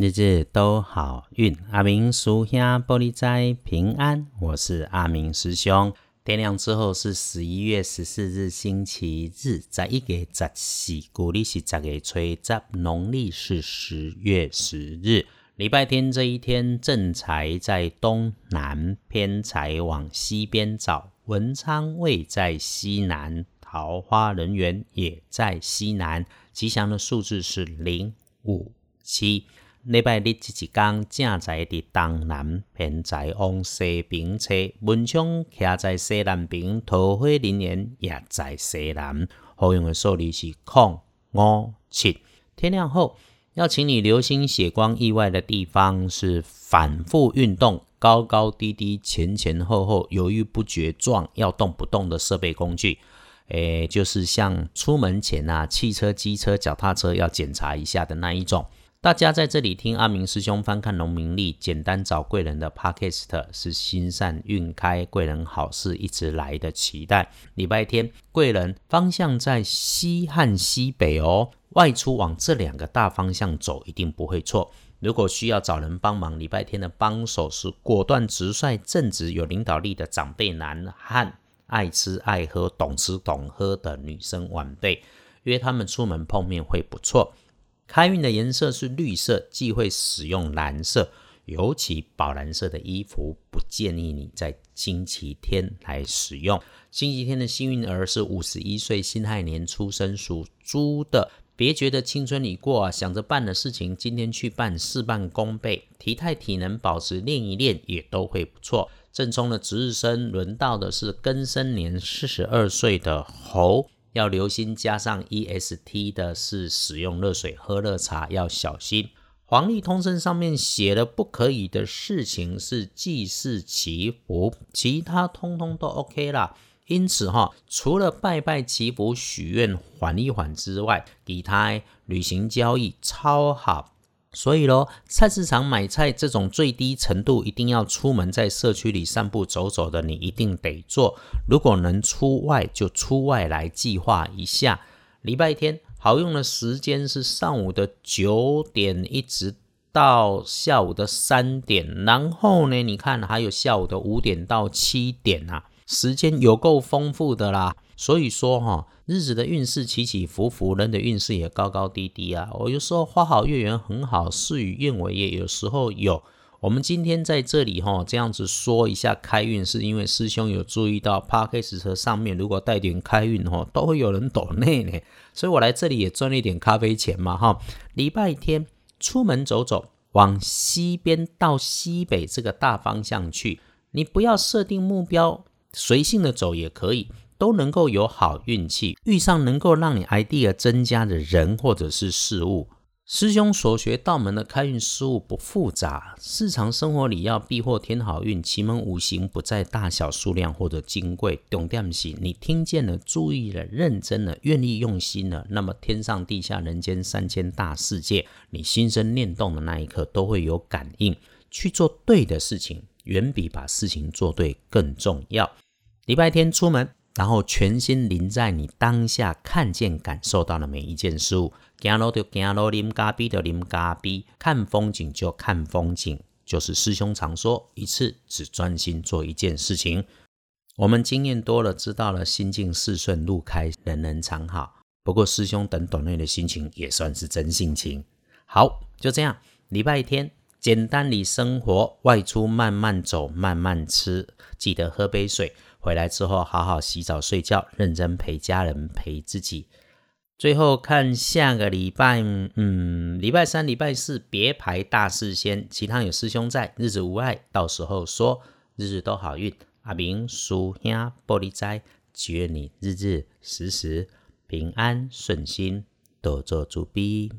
日日都好运。阿明叔兄玻璃斋平安，我是阿明师兄。天亮之后是十一月十四日星期日，在一月十四，古历是十月初十，农历是十月十日，礼拜天这一天，正财在东南，偏财往西边找，文昌位在西南，桃花人缘也在西南，吉祥的数字是零五七。礼拜日这一天，正在伫东南，偏在往西边车，文昌徛在西南边，桃花人缘也在西南。好用的数字是空五七。天亮后，要请你留心血光意外的地方是反复运动、高高低低、前前后后、犹豫不决、撞要动不动的设备工具。诶，就是像出门前啊，汽车、机车、脚踏车要检查一下的那一种。大家在这里听阿明师兄翻看农民历，简单找贵人的 podcast 是心善运开，贵人好事一直来的期待。礼拜天贵人方向在西和西北哦，外出往这两个大方向走一定不会错。如果需要找人帮忙，礼拜天的帮手是果断直率、正直有领导力的长辈男和爱吃爱喝、懂吃懂喝的女生晚辈，约他们出门碰面会不错。开运的颜色是绿色，忌讳使用蓝色，尤其宝蓝色的衣服不建议你在星期天来使用。星期天的幸运儿是五十一岁辛亥年出生属猪的，别觉得青春已过啊，想着办的事情，今天去办，事半功倍。体态体能保持练一练也都会不错。正冲的值日生轮到的是庚申年四十二岁的猴。要留心，加上 E S T 的是使用热水喝热茶要小心。黄历通胜上面写了不可以的事情是祭祀祈福，其他通通都 OK 啦。因此哈，除了拜拜祈福许愿缓一缓之外，其他旅行交易超好。所以咯，菜市场买菜这种最低程度一定要出门在社区里散步走走的，你一定得做。如果能出外，就出外来计划一下。礼拜天好用的时间是上午的九点一直到下午的三点，然后呢，你看还有下午的五点到七点啊，时间有够丰富的啦。所以说哈，日子的运势起起伏伏，人的运势也高高低低啊。我有时候花好月圆很好，事与愿违也有时候有。我们今天在这里哈，这样子说一下开运，是因为师兄有注意到 p a r k a s 车上面如果带点开运哈，都会有人抖内呢。所以我来这里也赚了一点咖啡钱嘛哈。礼拜天出门走走，往西边到西北这个大方向去，你不要设定目标，随性的走也可以。都能够有好运气，遇上能够让你 idea 增加的人或者是事物。师兄所学道门的开运事物不复杂，日常生活里要避祸添好运，奇门五行不在大小数量或者金贵，懂点是你听见了、注意了、认真了、愿意用心了，那么天上地下人间三千大世界，你心生念动的那一刻都会有感应，去做对的事情，远比把事情做对更重要。礼拜天出门。然后全心临在你当下看见、感受到的每一件事物。行路就行路，啉咖啡就啉咖啡，看风景就看风景。就是师兄常说，一次只专心做一件事情。我们经验多了，知道了心静事顺，路开，人人常好。不过师兄等短内的心情也算是真性情。好，就这样。礼拜天，简单里生活，外出慢慢走，慢慢吃，记得喝杯水。回来之后，好好洗澡睡觉，认真陪家人陪自己。最后看下个礼拜，嗯，礼拜三、礼拜四别排大事先，其他有师兄在，日子无碍，到时候说日日都好运。阿明叔兄玻璃斋，祈愿你日日时时平安顺心，多做主逼。